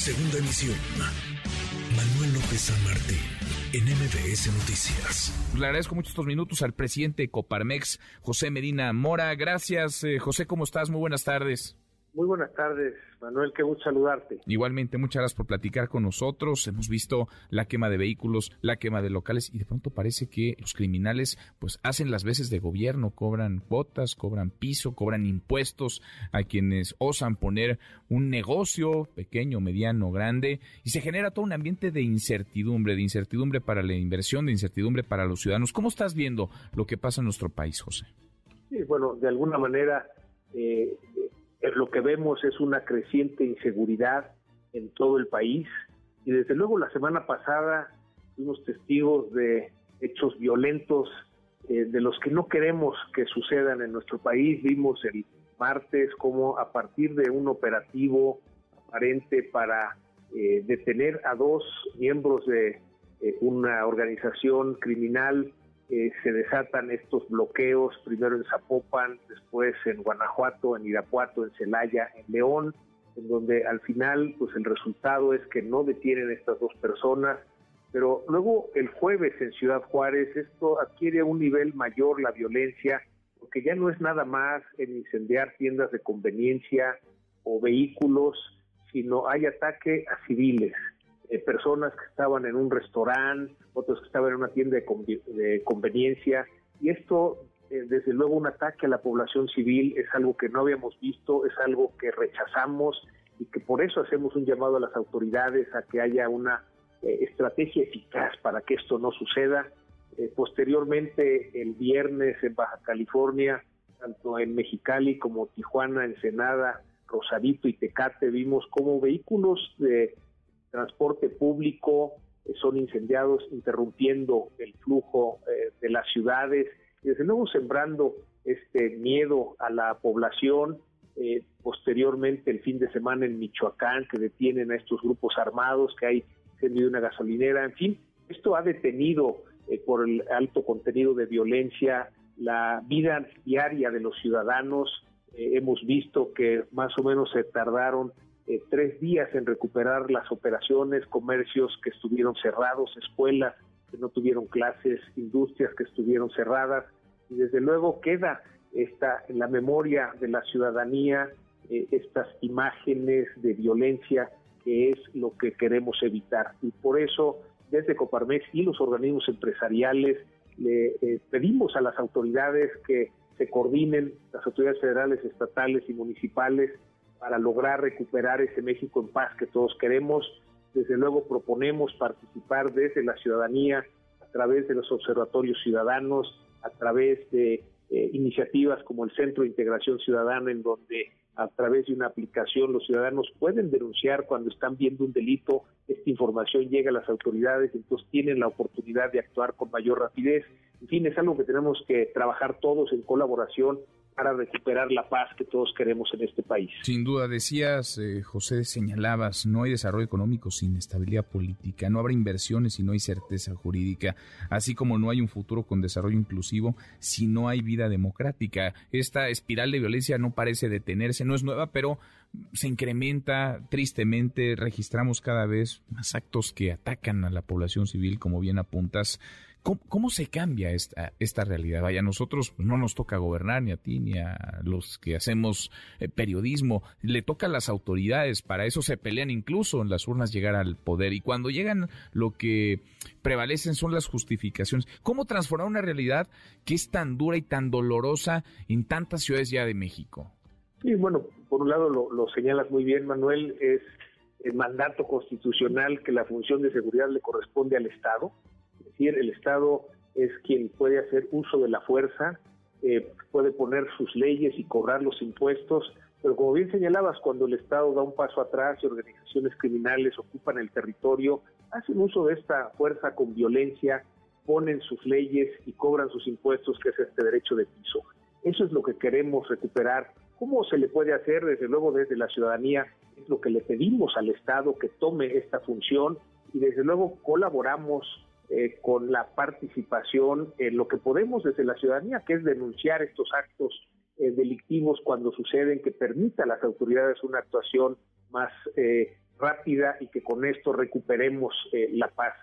Segunda emisión. Manuel López San Martín, en MBS Noticias. Le agradezco mucho estos minutos al presidente Coparmex, José Medina Mora. Gracias, eh, José, ¿cómo estás? Muy buenas tardes. Muy buenas tardes, Manuel, qué gusto saludarte. Igualmente, muchas gracias por platicar con nosotros. Hemos visto la quema de vehículos, la quema de locales y de pronto parece que los criminales pues hacen las veces de gobierno, cobran cuotas, cobran piso, cobran impuestos a quienes osan poner un negocio pequeño, mediano, grande y se genera todo un ambiente de incertidumbre, de incertidumbre para la inversión, de incertidumbre para los ciudadanos. ¿Cómo estás viendo lo que pasa en nuestro país, José? Sí, bueno, de alguna manera eh, lo que vemos es una creciente inseguridad en todo el país y desde luego la semana pasada fuimos testigos de hechos violentos eh, de los que no queremos que sucedan en nuestro país. Vimos el martes como a partir de un operativo aparente para eh, detener a dos miembros de eh, una organización criminal eh, se desatan estos bloqueos, primero en Zapopan, después en Guanajuato, en Irapuato, en Celaya, en León, en donde al final pues el resultado es que no detienen estas dos personas, pero luego el jueves en Ciudad Juárez esto adquiere un nivel mayor la violencia, porque ya no es nada más en incendiar tiendas de conveniencia o vehículos, sino hay ataque a civiles, eh, personas que estaban en un restaurante, otros que estaban en una tienda de, conveniencia, y esto, eh, desde luego, un ataque a la población civil es algo que no habíamos visto, es algo que rechazamos y que por eso hacemos un llamado a las autoridades a que haya una eh, estrategia eficaz para que esto no suceda. posteriormente, el viernes en Baja California, tanto en Mexicali como Tijuana, Ensenada, Rosarito y Tecate, vimos como vehículos de transporte público eh, son incendiados, interrumpiendo el flujo eh, de las ciudades y desde luego sembrando este miedo a la población. Eh, posteriormente, el fin de semana en Michoacán, que detienen a estos grupos armados, que hay incendio de una gasolinera, en fin, esto ha detenido por el alto contenido de violencia la vida diaria de los ciudadanos. hemos visto que más o menos se tardaron eh, tres días en recuperar las operaciones, comercios que estuvieron cerrados, escuelas que no tuvieron clases, industrias que estuvieron cerradas. Y desde luego queda esta en la memoria de la ciudadanía eh, estas imágenes de violencia que es lo que queremos evitar. Y por eso desde Coparmex y los organismos empresariales le eh, pedimos a las autoridades que se coordinen, las autoridades federales, estatales y municipales para lograr recuperar ese México en paz que todos queremos. Desde luego proponemos participar desde la ciudadanía a través de los observatorios ciudadanos, a través de eh, iniciativas como el Centro de Integración Ciudadana, en donde a través de una aplicación los ciudadanos pueden denunciar cuando están viendo un delito, esta información llega a las autoridades, entonces tienen la oportunidad de actuar con mayor rapidez. En fin, es algo que tenemos que trabajar todos en colaboración para recuperar la paz que todos queremos en este país. Sin duda, decías, eh, José, señalabas, no hay desarrollo económico sin estabilidad política, no habrá inversiones si no hay certeza jurídica, así como no hay un futuro con desarrollo inclusivo si no hay vida democrática. Esta espiral de violencia no parece detenerse, no es nueva, pero se incrementa tristemente, registramos cada vez más actos que atacan a la población civil, como bien apuntas. ¿Cómo, se cambia esta, esta realidad? Vaya, a nosotros no nos toca gobernar ni a ti ni a los que hacemos eh, periodismo, le toca a las autoridades, para eso se pelean incluso en las urnas llegar al poder y cuando llegan lo que prevalecen son las justificaciones. ¿Cómo transformar una realidad que es tan dura y tan dolorosa en tantas ciudades ya de México? Sí, bueno, por un lado lo, lo señalas muy bien, Manuel, es el mandato constitucional que la función de seguridad le corresponde al Estado. Decir, el Estado es quien puede hacer uso de la fuerza, eh, puede poner sus leyes y cobrar los impuestos, pero como bien señalabas, cuando el Estado da un paso atrás y organizaciones criminales ocupan el territorio, hacen uso de esta fuerza con violencia, ponen sus leyes y cobran sus impuestos, que es este derecho de piso. Eso es lo que queremos recuperar ¿Cómo se le puede hacer? Desde luego desde la ciudadanía es lo que le pedimos al Estado que tome esta función y desde luego colaboramos eh, con la participación en lo que podemos desde la ciudadanía, que es denunciar estos actos eh, delictivos cuando suceden, que permita a las autoridades una actuación más eh, rápida y que con esto recuperemos la paz.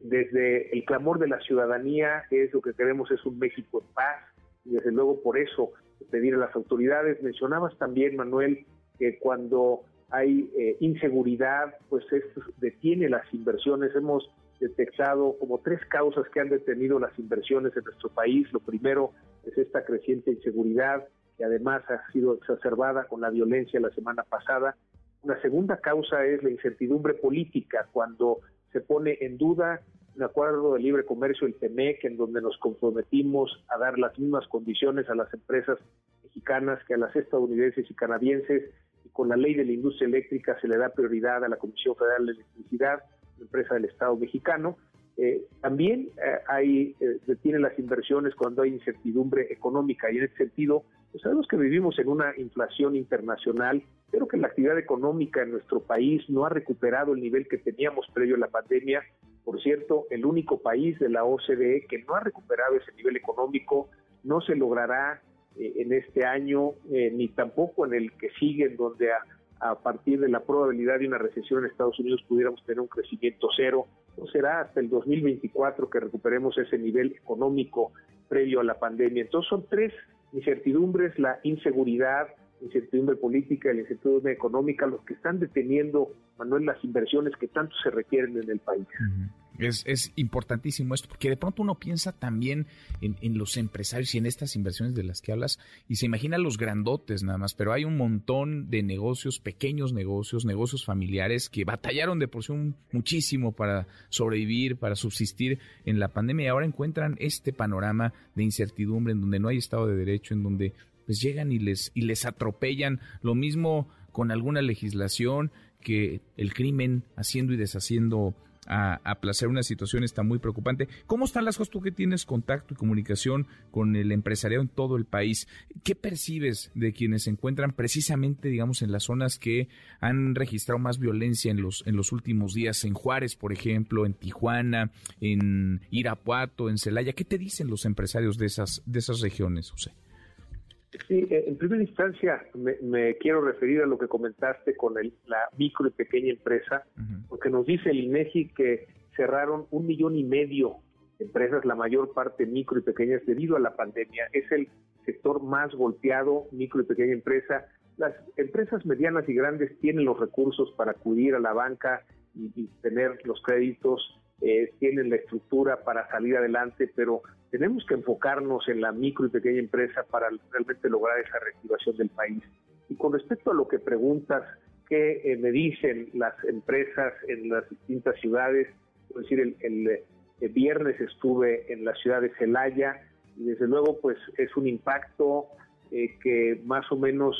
desde el clamor de la ciudadanía, es lo que queremos es un México en paz, y desde luego por eso pedir a las autoridades. Mencionabas también, Manuel, que cuando hay eh, inseguridad, pues esto detiene las inversiones. Hemos detectado como tres causas que han detenido las inversiones en nuestro país. Lo primero es esta creciente inseguridad, que además ha sido exacerbada con la violencia la semana pasada. Una segunda causa es la incertidumbre política, cuando se pone en duda un acuerdo de libre comercio, el TEMEC, en donde nos comprometimos a dar las mismas condiciones a las empresas mexicanas que a las estadounidenses y canadienses, y con la ley de la industria eléctrica se le da prioridad a la Comisión Federal de Electricidad, empresa del Estado mexicano. Eh, también eh, hay, eh, las inversiones cuando hay incertidumbre económica y en ese sentido, pues sabemos que vivimos en una inflación internacional, pero que la actividad económica en nuestro país no ha recuperado el nivel que teníamos previo a la pandemia por cierto, el único país de la OCDE que no ha recuperado ese nivel económico, no se logrará eh, en este año, eh, ni tampoco en el que sigue, en donde a, partir de la probabilidad de una recesión en Estados Unidos pudiéramos tener un crecimiento cero. No será hasta el 2024 que recuperemos ese nivel económico previo a la pandemia. Entonces son tres incertidumbres, la inseguridad, incertidumbre política la incertidumbre económica los que están deteniendo, Manuel, las inversiones que tanto se requieren en el país. Es, es, importantísimo esto, porque de pronto uno piensa también en, en, los empresarios y en estas inversiones de las que hablas y se imagina los grandotes nada más, pero hay un montón de negocios, pequeños negocios, negocios familiares que batallaron de por sí muchísimo para sobrevivir, para subsistir en la pandemia y ahora encuentran este panorama de incertidumbre en donde no hay Estado de Derecho, en donde pues llegan y les, y les atropellan. Lo mismo con alguna legislación que el crimen haciendo y deshaciendo a, placer una situación está muy preocupante. ¿Cómo están las cosas tú que tienes contacto y comunicación con el empresariado en todo el país? ¿Qué percibes de quienes se encuentran precisamente, digamos, en las zonas que han registrado más violencia en los, en los últimos días? En Juárez, por ejemplo, en Tijuana, en Irapuato, en Celaya. ¿Qué te dicen los empresarios de esas, de esas regiones, José? Sí, eh, en primera instancia me, quiero referir a lo que comentaste con la micro y pequeña empresa, porque nos dice el INEGI que cerraron un millón y medio de empresas, la mayor parte micro y pequeñas, debido a la pandemia. Es el sector más golpeado, micro y pequeña empresa. Las empresas medianas y grandes tienen los recursos para acudir a la banca y tener los créditos eh, tienen la estructura para salir adelante, pero tenemos que enfocarnos en la micro y pequeña empresa para realmente lograr esa reactivación del país. Y con respecto a lo que preguntas, ¿qué eh, me dicen las empresas en las distintas ciudades? Es decir, el, el, viernes estuve en la ciudad de Celaya y desde luego pues es un impacto eh, que más o menos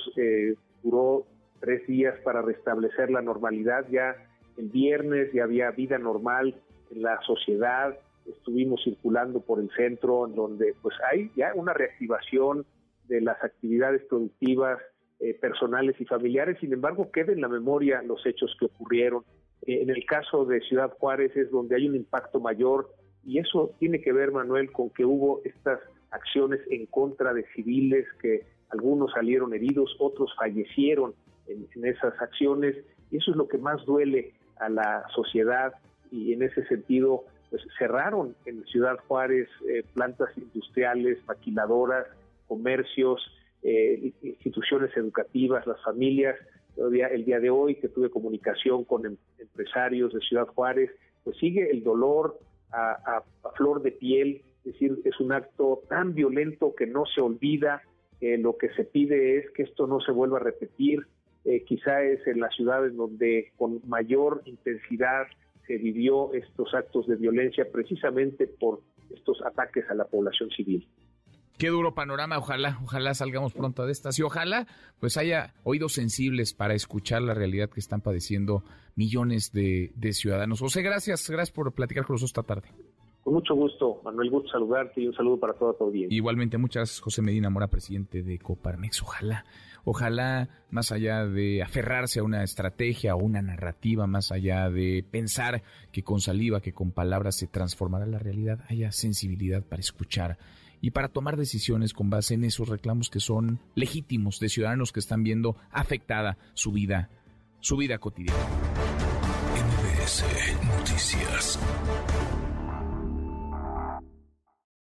duró tres días para restablecer la normalidad. Ya el viernes ya había vida normal en la sociedad, estuvimos circulando por el centro, en donde pues hay ya una reactivación de las actividades productivas, eh, personales y familiares, sin embargo queda en la memoria los hechos que ocurrieron. Eh, en el caso de Ciudad Juárez es donde hay un impacto mayor y eso tiene que ver, Manuel, con que hubo estas acciones en contra de civiles, que algunos salieron heridos, otros fallecieron en, en esas acciones y eso es lo que más duele a la sociedad y en ese sentido pues cerraron en Ciudad Juárez eh, plantas industriales, maquiladoras, comercios, eh, instituciones educativas, las familias. El día de hoy que tuve comunicación con em, empresarios de Ciudad Juárez, pues sigue el dolor a, flor de piel, es decir, es un acto tan violento que no se olvida, lo que se pide es que esto no se vuelva a repetir, eh, quizá es en las ciudades donde con mayor intensidad se vivió estos actos de violencia precisamente por estos ataques a la población civil. Qué duro panorama, ojalá, ojalá salgamos pronto de estas y ojalá pues haya oídos sensibles para escuchar la realidad que están padeciendo millones de, ciudadanos. José, gracias, gracias por platicar con nosotros esta tarde. Con mucho gusto, Manuel, gusto saludarte y un saludo para toda tu audiencia. Igualmente, muchas José Medina Mora, presidente de Coparmex. Ojalá, ojalá, más allá de aferrarse a una estrategia o una narrativa, más allá de pensar que con saliva, que con palabras se transformará la realidad, haya sensibilidad para escuchar y para tomar decisiones con base en esos reclamos que son legítimos de ciudadanos que están viendo afectada su vida, su vida cotidiana.